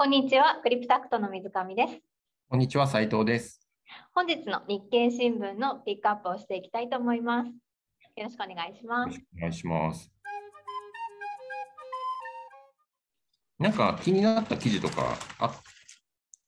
こんにちは、クリプタクトの水上です。こんにちは、斉藤です。本日の日経新聞のピックアップをしていきたいと思います。よろしくお願いしよますお願いします。なんか気になった記事とかあ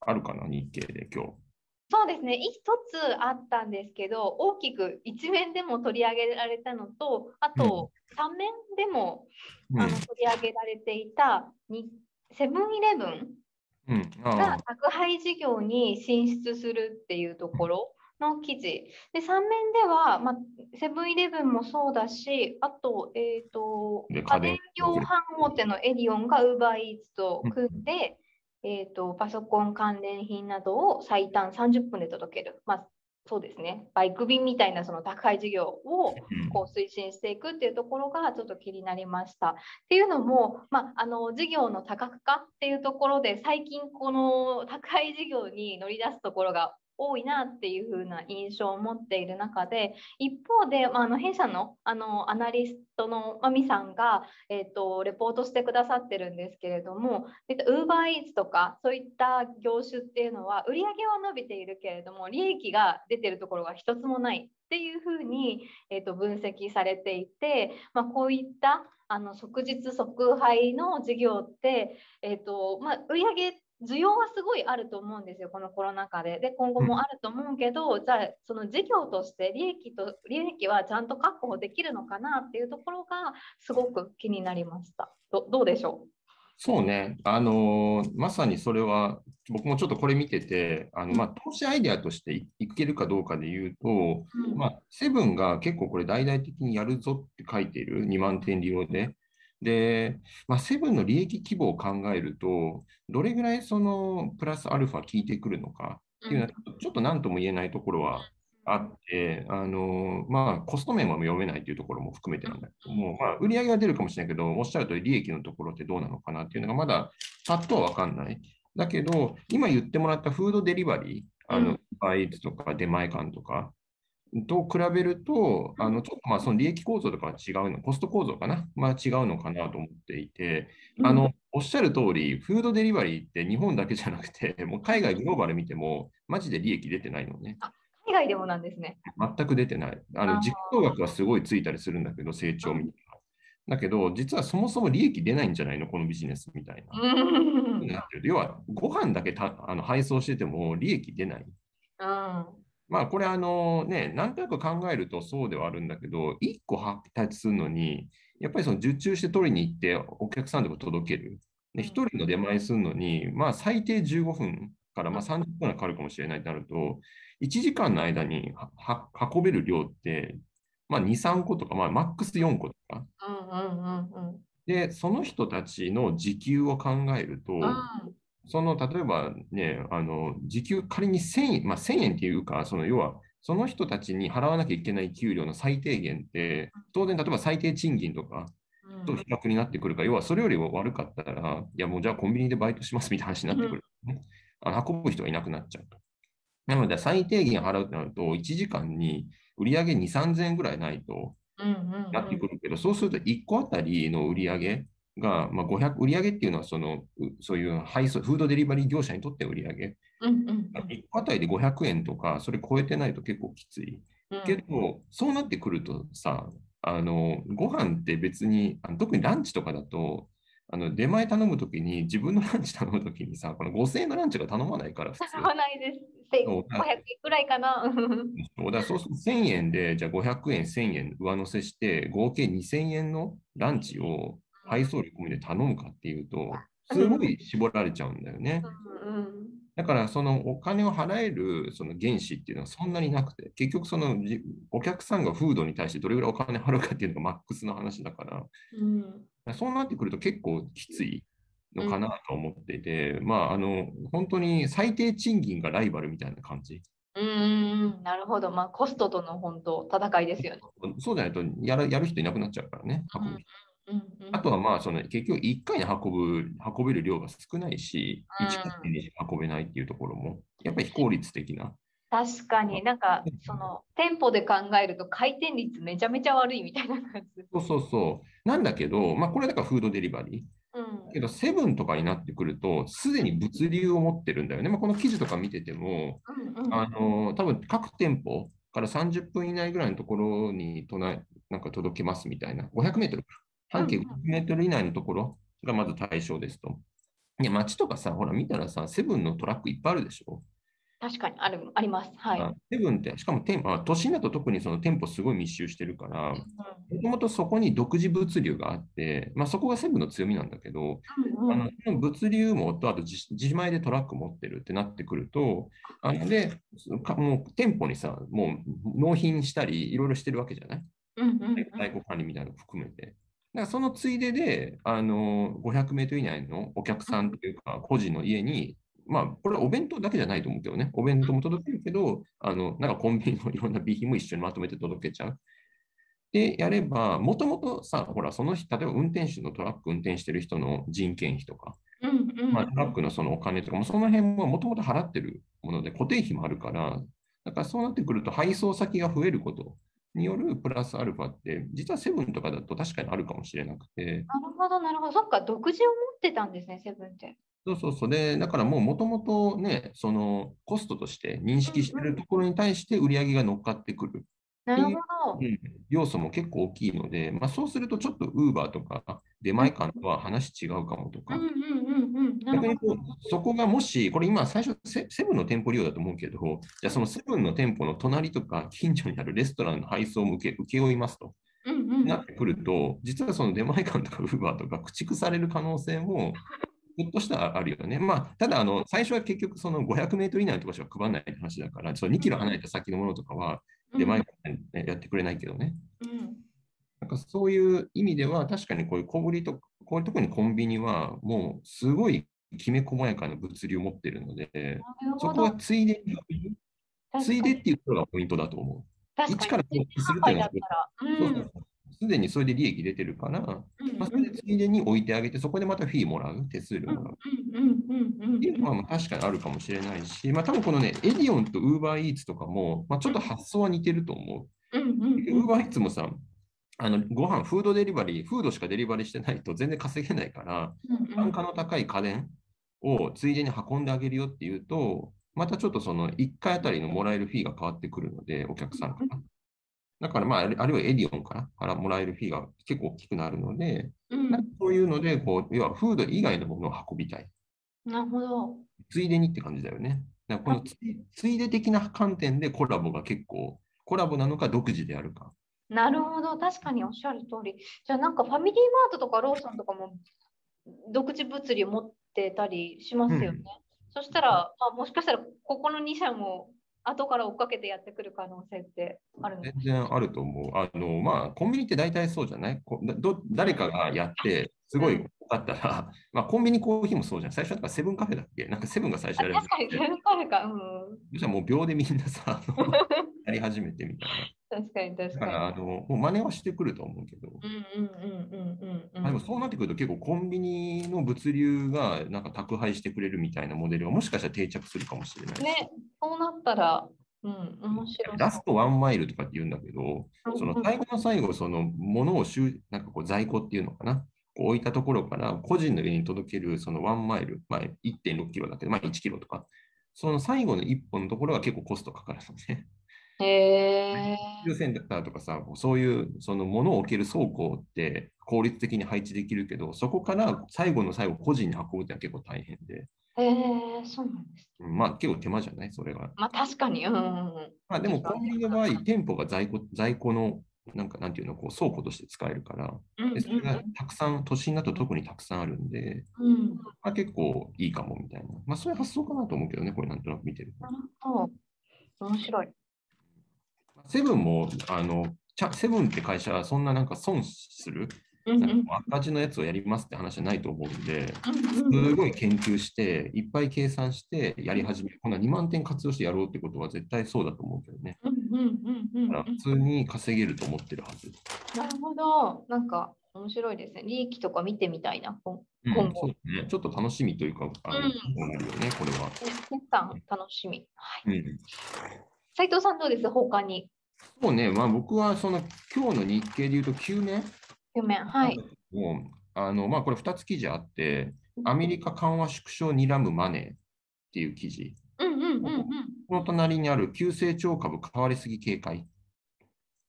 あるかな、日経で今日。そうですね、一つあったんですけど、大きく一面でも取り上げられたのと、あと三面でも、うんあの取り上げられていたにセブンイレブンうん、があ宅配事業に進出するっていうところの記事。で、3面では、まあ、セブンイレブンもそうだし、あと、えっ、とで、家家電電量販大手のエディオンが UberEats と組んで、えっ、と、パソコン関連品などを最短30分で届ける。まあ、そうですね。バイク便みたいなその宅配事業をうんこう推進していくっていうところがちょっと気になりました。っていうのも、まあ、あの事業の多角化っていうところで最近この宅配事業に乗り出すところが多いなっていう風な印象を持っている中で一方で、まあ、あの弊社のあのアナリストのまみさんが、えー、とレポートしてくださってるんですけれどもウーバーイーツとかそういった業種っていうのは売り上げは伸びているけれども利益が出てるところが一つもないっていうふうに、えー、と分析されていて、まあ、こういったあの即日即配の事業って、えーとまあ、売り上げ需要はすごいあると思うんですよ、このコロナ禍で。で、今後もあると思うけど、じゃあ、その事業として利益と利益はちゃんと確保できるのかなっていうところがすごく気になりました。どどうでしょそうね、あのーまさにそれは、僕もちょっとこれ見てて、あのまあ、投資アイデアとしていいけるかどうかで言うと、う、まあ、セブンが結構これ大々的にやるぞって書いている2万点利用で。で、まあ、セブンの利益規模を考えると、どれぐらいそのプラスアルファ効いてくるのかっていうのは、ちょっと何とも言えないところはあって、あのまあ、コスト面は読めないというところも含めてなんだけども、まあ、売り上げは出るかもしれないけど、おっしゃるとり利益のところってどうなのかなっていうのがまだパッとは分かんない。だけど、今言ってもらったフードデリバリー、あうん。のバイツとか出前館とかと比べると、あのちょっとまあその利益構造とかは違うの、コスト構造かな、まあ、違うのかなと思っていて、うんあのおっしゃる通り、フードデリバリーって日本だけじゃなくて、もう海外グローバル見ても、マジで利益出てないのね。海外でもなんですね。全く出てない。あの実行額はすごいついたりするんだけど、成長みたいな。だけど、実はそもそも利益出ないんじゃないの、このビジネスみたいな。うん。なってる要は、ご飯だけたあの配送してても利益出ない。まあ、これ、あのね、なんとなく考えるとそうではあるんだけど、1個配達するのに、やっぱりその受注して取りに行って、お客さんでも届ける。で、1人の出前するのに、まあ、最低15分からまあ30分はかかるかもしれないとなると、1時間の間に運べる量って、まあ、2、3個とか、まあ、マックス4個とか。で、その人たちの時給を考えると、うんその例えばね、あの時給仮に1000円、まあ、1000円っていうか、その要はその人たちに払わなきゃいけない給料の最低限って、当然、例えば最低賃金とかうん。と比較になってくるから、要はそれよりも悪かったら、いやもうじゃあコンビニでバイトしますみたいな話になってくる、ね。あの運ぶ人がいなくなっちゃうと。なので、最低限払うとなると、1時間に売り上げ2、3000円ぐらいないとなってくるけど、そうすると1個あたりの売り上げが、まあ、500売り上げっていうのはその、うそういう配送、フードデリバリー業者にとって売り上げ。うんうんうん1個あたりで500円とか、それ超えてないと結構きつい。うんけど、そうなってくるとさ、あのご飯って別に、あの特にランチとかだと、あの出前頼むときに、自分のランチ頼むときにさ、この5000円のランチが頼まないから、普通。頼まないです。せそう500円くらいかな。うんそうだそうすると1000円で、じゃあ500円、1000円上乗せして、合計2000円のランチを配送料込みで頼むかっていうと、すごい絞られちゃうんだよね。うんだから、そのお金を払えるその原資っていうのはそんなになくて、結局、そのじお客さんがフードに対してどれぐらいお金払うかっていうのがマックスの話だから、うんそうなってくると結構きついのかなと思っていて、まあ、あの、本当に最低賃金がライバルみたいな感じ。うんうんなるほど。まあ、コストとの本当戦いですよね。そうじゃないとやるやる人いなくなっちゃうからね、運ぶ人うんうんあとはまあその結局1回に運ぶ運べる量が少ないし、うん1回に運べないっていうところも、やっぱり非効率的な。確かになんかその店舗で考えると回転率めちゃめちゃ悪いみたいな感じ。そうそうそう。なんだけど、まあこれだからフードデリバリー。うんけど、セブンとかになってくると、すでに物流を持ってるんだよね。まあ、この記事とか見てても、うんうんあの多分各店舗から30分以内ぐらいのところにとななんか届けますみたいな、500メートルか、半径500メートル以内のところがまず対象ですと。いや、街とかさ、ほら見たらさ、セブンのトラックいっぱいあるでしょ？確かにあるあります。はい。あセブンって、しかも店あ都心だと特にその店舗すごい密集してるから、もともとそこに独自物流があって、まあ、そこがセブンの強みなんだけど、うんうんあの物流網とあと自自前でトラック持ってるってなってくると、あのでかもう店舗にさ、もう納品したり、いろいろしてるわけじゃない？うんうんうん在庫管理みたいなの含めて。だからそのついでで、あの500メートル以内のお客さんというか、個人の家に、まあ、これはお弁当だけじゃないと思うけどね、お弁当も届けるけど、あのなんかコンビニのいろんな備品も一緒にまとめて届けちゃう。で、やれば、もともとさ、ほら、その人、例えば運転手のトラック運転してる人の人件費とか、うんうんまあ、トラックのそのお金とかも、その辺ももともと払ってるもので、固定費もあるから、だからそうなってくると、配送先が増えることによるプラスアルファって、実はセブンとかだと確かにあるかもしれなくて、なるほど、なるほど。そっか、独自を持ってたんですね、セブンって。そうそうそう、で、だからもうもともとね、そのコストとして認識してるところに対して売り上げが乗っかってくる、なるほど。うん要素も結構大きいので、まあ、そうするとちょっとウーバーとか出前館とは話違うかもとか。逆にこうそこがもし、これ今最初セセブンの店舗利用だと思うけど、じゃあそのセブンの店舗の隣とか近所にあるレストランの配送も受け請け負いますとうんうんなってくると、実はその出前館とかウーバーとか駆逐される可能性もひょっとしたらあるよね。まあ、ただあの、最初は結局その500メートル以内のところしか配らない話だから、その2キロ離れた先のものとかは出前館でやってくれないけどね。うんなんかそういう意味では、確かにこういう小売りと、こういうところにコンビニは、もうすごいきめ細やかな物流を持ってるので、そこは。ついでに、ついでっていうところがポイントだと思う。確一からかに。投資するっていうのはそうそうんそうすでにそれで利益出てるから、うんまあ、それでついでに置いてあげて、そこでまたフィーもらう、手数料うんもらう。っていうのはまあ確かにあるかもしれないし、まあ多分このね、エディオンとウーバーイーツとかも、まあ、ちょっと発想は似てると思う。ウーバーイーツもさ、あのご飯、フードデリバリー、フードしかデリバリーしてないと全然稼げないから、うん単価の高い家電をついでに運んであげるよっていうと、またちょっとその1回あたりのもらえるフィーが変わってくるので、お客さんから。だからまあ、あるあるいはエディオンからからもらえるフィーが結構大きくなるので、うんなんかそういうのでこう、要はフード以外のものを運びたい。なるほど。ついでにって感じだよね。だからこのついついで的な観点でコラボが結構、コラボなのか独自であるか。なるほど。確かにおっしゃる通り。じゃあなんかファミリーマートとかローソンとかも独自物流持ってたりしますよね。うんそしたら、まあ、もしかしたらここの2社も後から追っかけてやってくる可能性ってある全然あると思う。あの、まあ、コンビニって大体そうじゃない？こだど誰かがやって、すごい多かったら、まあ、コンビニコーヒーもそうじゃん。最初だからセブンカフェだっけ？なんかセブンが最初やりあ確かに始めて、全部カフェか。うん。そしたらもう秒でみんなさ、やり始めてみたい確かに確な。だから、かあの、もう真似はしてくると思うけど。に。うんうんうんうんうんうん。あでもそうなってくると結構コンビニの物流がなんか宅配してくれるみたいなモデルがもしかしたら定着するかもしれない。ね、そうなったら、うん、面白そう。ラストワンマイルとかって言うんだけど、うんその最後の最後、その物を収なんかこう在庫っていうのかな、こう置いたところから個人の家に届けるそのワンマイル、まあ、1.6キロだけど、まあ、1キロとか、その最後の1本のところが結構コストかかるのね。へえ。物流センターとかさ、そういうその物を置ける倉庫って効率的に配置できるけど、そこから最後の最後、個人に運ぶってのは結構大変で、へえ、そうなんです。うんまあ結構手間じゃない？それが。まあ確かに。うんうんうん。まあでもコンビニの場合、店舗が在庫在庫のなんかなんていうの、こう倉庫として使えるから、うんでそれがたくさん、都心だと特にたくさんあるんで、うんうん。まあ、結構いいかもみたいな。まあそういう発想かなと思うけどね、これなんとなく見てると。面白い。セブンも、あの、ちゃセブンって会社はそんななんか損する、赤字のやつをやりますって話じゃないと思うんで、すごい研究して、いっぱい計算してやり始める。こんな2万点活用してやろうってことは絶対そうだと思うけどね。だから普通に稼げると思ってるはず。なるほど。なんか面白いですね。利益とか見てみたいな。こうん今後そうね、ちょっと楽しみというか、あの、うんるよね、これは。う決算楽しみ。はい。うん斉藤さんどうです？他に。もうね、まあ、僕はその今日の日経で言うと9面夢はい。もうあのまあ、これ2つ記事あって、アメリカ緩和縮小睨むマネーっていう記事。うんうんうんうん。この隣にある急成長株買われすぎ警戒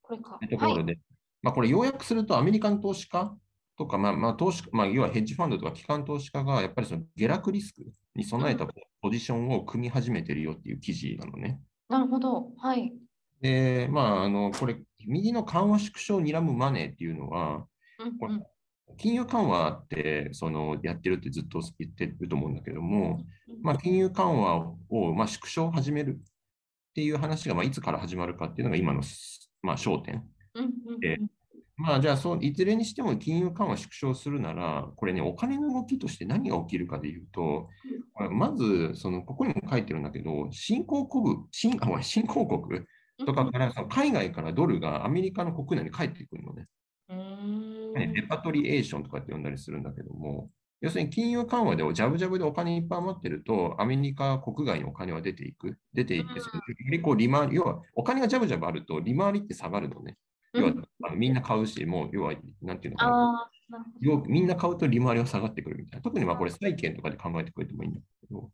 これかという。とはいころ。で、まあ、これ要約するとアメリカの投資家とか、まあまあ投資まあ、要はヘッジファンドとか機関投資家がやっぱりその下落リスクに備えたポジションを組み始めてるよっていう記事なのね。なるほど。はい。で、まあ、あのこれ、右の緩和縮小を睨むマネーっていうのは、うんうん金融緩和ってそのやってるってずっと言ってると思うんだけども、まあ、金融緩和を、まあ、縮小を始めるっていう話が、まあ、いつから始まるかっていうのが今の、まあ、焦点。うんうんでまあ、じゃあそう、いずれにしても金融緩和縮小するなら、これね、お金の動きとして何が起きるかでいうと、まず、そのここにも書いてるんだけど、新興国、新あ新興国うんとかから、その海外からドルがアメリカの国内に帰ってくるのね。レパトリエーションとかって呼んだりするんだけども、要するに金融緩和でジャブジャブでお金いっぱい余ってると、アメリカ国外にお金は出ていく。出ていって、よりこう利回り、要はお金がジャブジャブあると利回りって下がるのね。要はみんな買うし、もう要は、なんていうのかな。要みんな買うと利回りは下がってくるみたいな。特にまあこれ債券とかで考えてくれてもいいんだけど、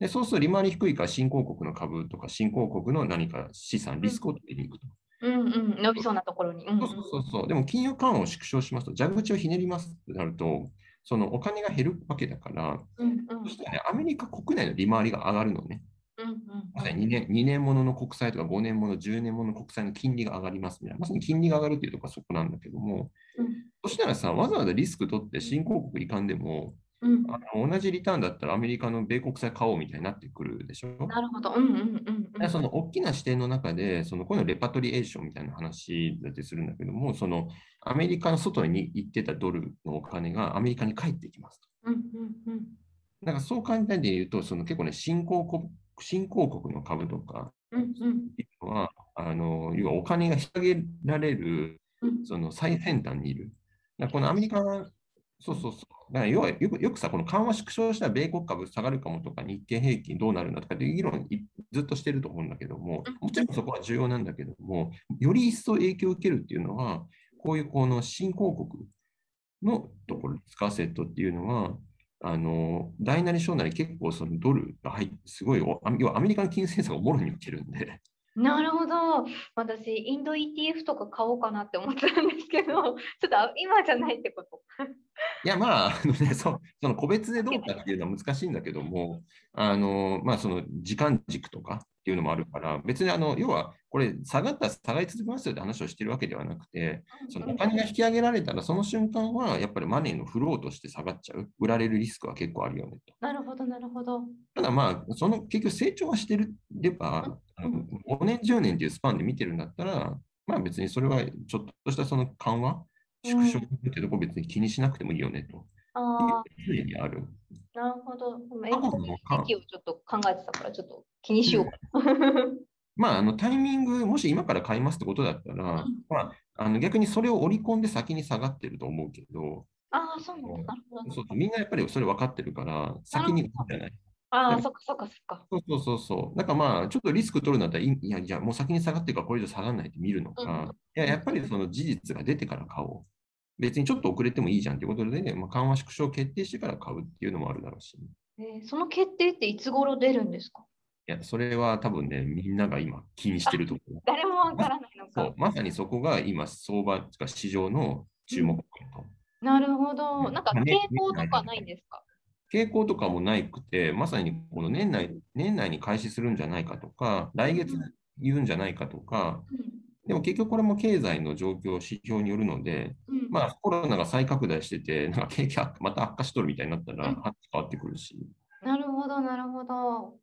でそうすると利回り低いから新興国の株とか新興国の何か資産、リスクを取りに行くと。うんうん。伸びそうなところに。うそうそうそうそう。でも金融緩和を縮小しますと、蛇口をひねりますってなると、そのお金が減るわけだから、うんうんそしたらね、アメリカ国内の利回りが上がるのね。うんうんまさに2年 ,2 年ものの国債とか5年もの、10年もの国債の金利が上がりますみたいな。まさに金利が上がるっていうところはそこなんだけども、うんそしたらさ、わざわざリスク取って新興国行かんでも、うんあの同じリターンだったらアメリカの米国債買おうみたいになってくるでしょ？なるほど。うんうんうんうん。でその大きな視点の中で、そのこういうのレパトリエーションみたいな話だってするんだけども、そのアメリカの外に行ってたドルのお金がアメリカに帰ってきますと。うんうんうんだからそう簡単に言うと、その結構ね、新興国新興国の株とかいうのは、あの要はお金が引き上げられるうんその最先端にいる。だこのアメリカは、そうそうそう。だから要はよくよくさ、この緩和縮小した米国株下がるかもとか、日経平均どうなるんだとかっていう議論いずっとしてると思うんだけども、もちろんそこは重要なんだけども、より一層影響を受けるっていうのは、こういうこの新興国のところに使わせットっていうのは、あの大なり小なり結構そのドルが入って、すごい要はアメリカの金融政策がもろに受けるんで、なるほど。私、インド ETF とか買おうかなって思ってたんですけど、ちょっとあ今じゃないってこと。いや、まあ、あのね、そその個別でどうかっていうのは難しいんだけども、あの、まあ、その時間軸とかっていうのもあるから、別にあの、要は、これ、下がったら下がり続けますよって話をしてるわけではなくて、そのお金が引き上げられたら、その瞬間は、やっぱりマネーのフローとして下がっちゃう。売られるリスクは結構あるよねと。なるほど、なるほど。ただまあ、その結局成長はしてれば、あの5年、10年っていうスパンで見てるんだったら、まあ別にそれはちょっとしたその緩和、縮小っていうところ別に気にしなくてもいいよねと。あ常にある。あ、なるほど。で過も去のか時期をちょっと考えてたから、ちょっと気にしようかな。まあ、あのタイミング、もし今から買いますってことだったら、うんまあ、あの逆にそれを織り込んで先に下がってると思うけど、ああ、そうなんだ。なるほど。そうみんなやっぱりそれ分かってるから、先にじゃない。ああ、そっかそっかそっか。そうそうそうそう。だからまあ、ちょっとリスク取るんだったらいい、いや、いや、もう先に下がってるからこれ以上下がらないって見るのか、うんいや、やっぱりその事実が出てから買おう。別にちょっと遅れてもいいじゃんっていうことで、まあ、緩和縮小を決定してから買うっていうのもあるだろうし。いえーその決定っていつ頃出るんですか？や、それは多分ね、みんなが今気にしてるところ。誰もわからないのか。まさにそこが今、相場とか市場の注目ポイント。なるほど。うんなんか傾向とかないんですか？傾向とかもないくて、まさにこの年内年内に開始するんじゃないかとか、来月言うんじゃないかとか、でも結局これも経済の状況、指標によるので、うんうんまあ、コロナが再拡大してて、なんか景気悪また悪化しとるみたいになったら、うん話変わってくるし。なるほど、なるほど。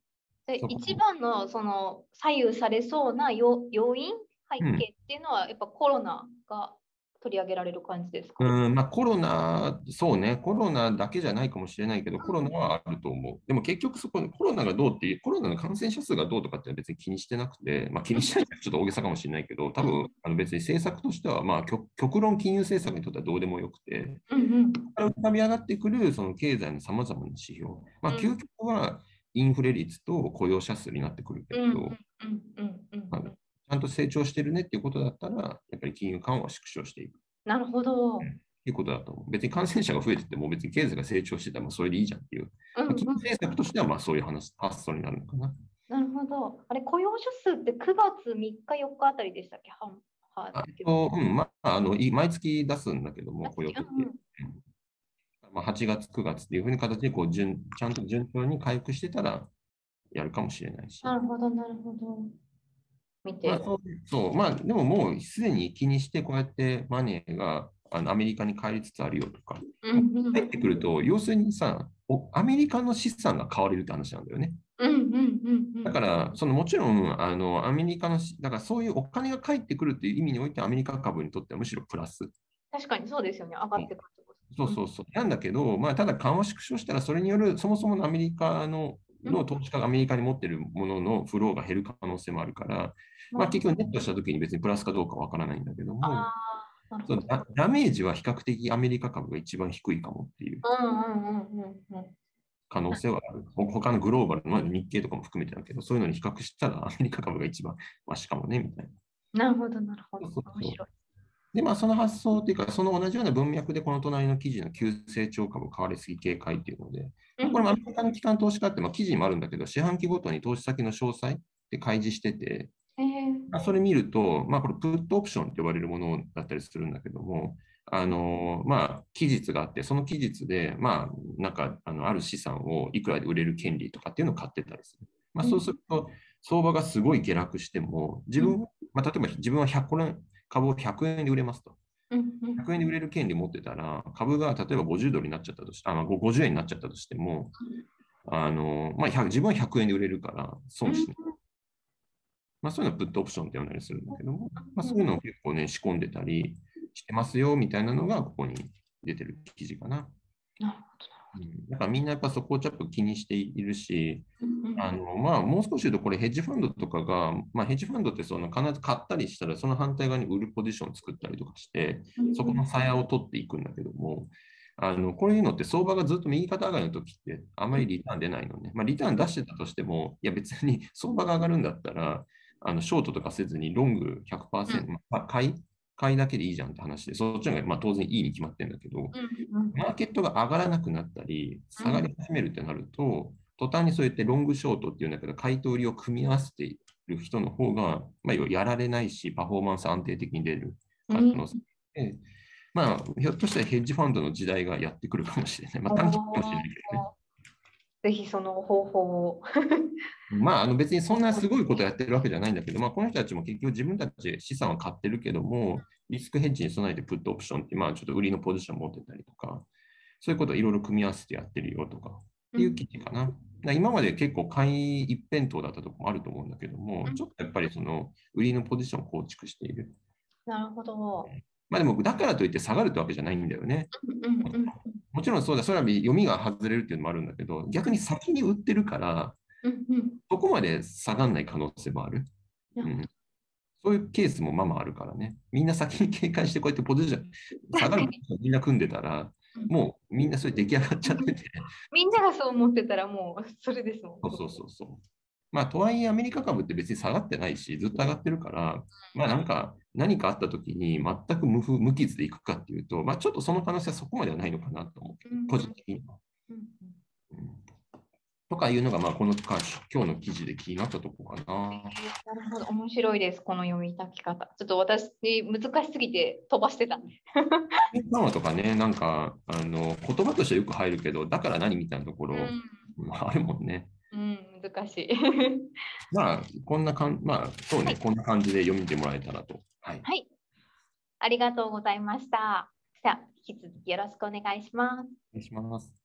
で一番のその左右されそうな要要因、背景っていうのは、やっぱコロナが取り上げられる感じですか、うん、まあコロナ、そうね、コロナだけじゃないかもしれないけど、コロナはあると思う。でも結局そこにコロナがどうっていう、コロナの感染者数がどうとかって別に気にしてなくて、まあ気にしないってちょっと大げさかもしれないけど、多分あの別に政策としては、まあ極極論金融政策にとってはどうでもよくて、うんうん。浮かび上がってくるその経済のさまざまな指標、まあうん。究極はインフレ率と雇用者数になってくるけど、うんうんうんうんうんまあちゃんと成長してるねっていうことだったら、やっぱり金融緩和を縮小していく。なるほど。いうことだと思う。別に感染者が増えてても、別に経済が成長してたらそれでいいじゃんっていう。うんうん金融政策としてはまあそういう話発想になるのかな。なるほど。あれ、雇用者数って9月3日、4日あたりでしたっけ？ははうんまあ、あのい毎月出すんだけども、雇用統計うんうんまあ、8月、9月っていうふうに形でこう順ちゃんと順調に回復してたらやるかもしれないし。なるほど、なるほど。見て。まあ、そうそう、まあ、でももうすでに気にして、こうやってマネーがあのアメリカに帰りつつあるよとか、入ってくると、要するにさ、おアメリカの資産が買われるって話なんだよね。うんうんうんうん。だから、そのもちろんあのアメリカのし、だからそういうお金が返ってくるっていう意味において、アメリカ株にとってはむしろプラス。確かにそうですよね。上がってくるってこと。そうそうそう。なんだけど、まあ、ただ緩和縮小したら、それによるそもそものアメリカのの投資家がアメリカに持っているもののフローが減る可能性もあるから、まあ、結局ネットしたときに別にプラスかどうかわからないんだけども。そうダダメージは比較的アメリカ株が一番低いかもっていううんうんうんうんうん。可能性はある。ほ他のグローバルのまあ日経とかも含めてだけど、そういうのに比較したらアメリカ株が一番マシかもね、みたいな。なるほど、なるほど。面白い。で、まあ、その発想っていうか、その同じような文脈で、この隣の記事の急成長株買われすぎ警戒っていうので、うん。これもアメリカの機関投資家って、まあ、記事にもあるんだけど、四半期ごとに投資先の詳細で開示してて、えー。まあ、それ見ると、まあ、これ、プットオプションって呼ばれるものだったりするんだけども、あのまあ、期日があって、その期日で、まあ、なんか、あのある資産をいくらで売れる権利とかっていうのを買ってたりする。まあ、そうすると、相場がすごい下落しても、自分、まあ、例えば自分は100これ株を100円で売れますと。うんうん100円で売れる権利持ってたら、株が例えば50ドルになっちゃったとして、あまあ、50円になっちゃったとしても、あのまあ、100自分は100円で売れるから損しない。まあ、そういうのをプットオプションって呼んだりするんだけども、まあ、そういうのを結構ね、仕込んでたりしてますよみたいなのがここに出てる記事かな。なるほうん、だからみんなやっぱそこをちょっと気にしているし、あのまあ、もう少し言うと、これヘッジファンドとかが、まあ、ヘッジファンドってその必ず買ったりしたら、その反対側に売るポジションを作ったりとかして、そこの鞘を取っていくんだけども、あのこういうのって相場がずっと右肩上がりの時ってあまりリターン出ないのね。まあ、リターン出してたとしても、いや別に相場が上がるんだったら、あのショートとかせずにロング100%、まあ、買い買いだけでいいじゃんって話で、そっちの方がまあ当然いいに決まってるんだけど、マーケットが上がらなくなったり、下がり始めるってなると、途端にそうやってロングショートっていうんだけど、買いと売りを組み合わせている人の方が、まあ、やられないし、パフォーマンス安定的に出る可能性で、まあ、ひょっとしたらヘッジファンドの時代がやってくるかもしれない。まあ、短期かもしれないけどね。ぜひその方法を。まあ、あの別にそんなすごいことやってるわけじゃないんだけど、まあ、この人たちも結局自分たちで資産は買ってるけども、リスクヘッジに備えてプットオプションって、まあ、ちょっと売りのポジション持ってたりとか、そういうことをいろいろ組み合わせてやってるよとかっていう記事かな。だから今まで結構買い一辺倒だったところもあると思うんだけどもう、んちょっとやっぱりその売りのポジションを構築している。なるほど。まあでも、だからといって下がるってわけじゃないんだよね。うんうんうんもちろんそうだ、それは読みが外れるっていうのもあるんだけど、逆に先に売ってるから、うんうんそこまで下がらない可能性もある。ううんん、そういうケースもまあまああるからね。みんな先に警戒してこうやってポジション、下がるみんな組んでたら、もうみんなそれ出来上がっちゃってて、みんながそう思ってたらもうそれですもん。そうそうそうそう。まあ、とはいえアメリカ株って別に下がってないし、ずっと上がってるから、まあなんか何かあった時に全く無風無傷でいくかっていうと、まあちょっとその可能性はそこまではないのかなと思う。けどうん、個人的には。うんとかいうのが、まあこの今日の記事で気になったところかな。なるほど、面白いです、この読み解き方。ちょっと私、難しすぎて飛ばしてたんで。緩和とかね、なんかあの言葉としてはよく入るけど、だから何みたいなところ、まああるもんね。うん、うん、難しい。まあ、こんなかん、まあ、そうね、こんな感じで読みてもらえたらと。はい。はい。ありがとうございました。じゃあ、引き続きよろしくお願いします。お願いします。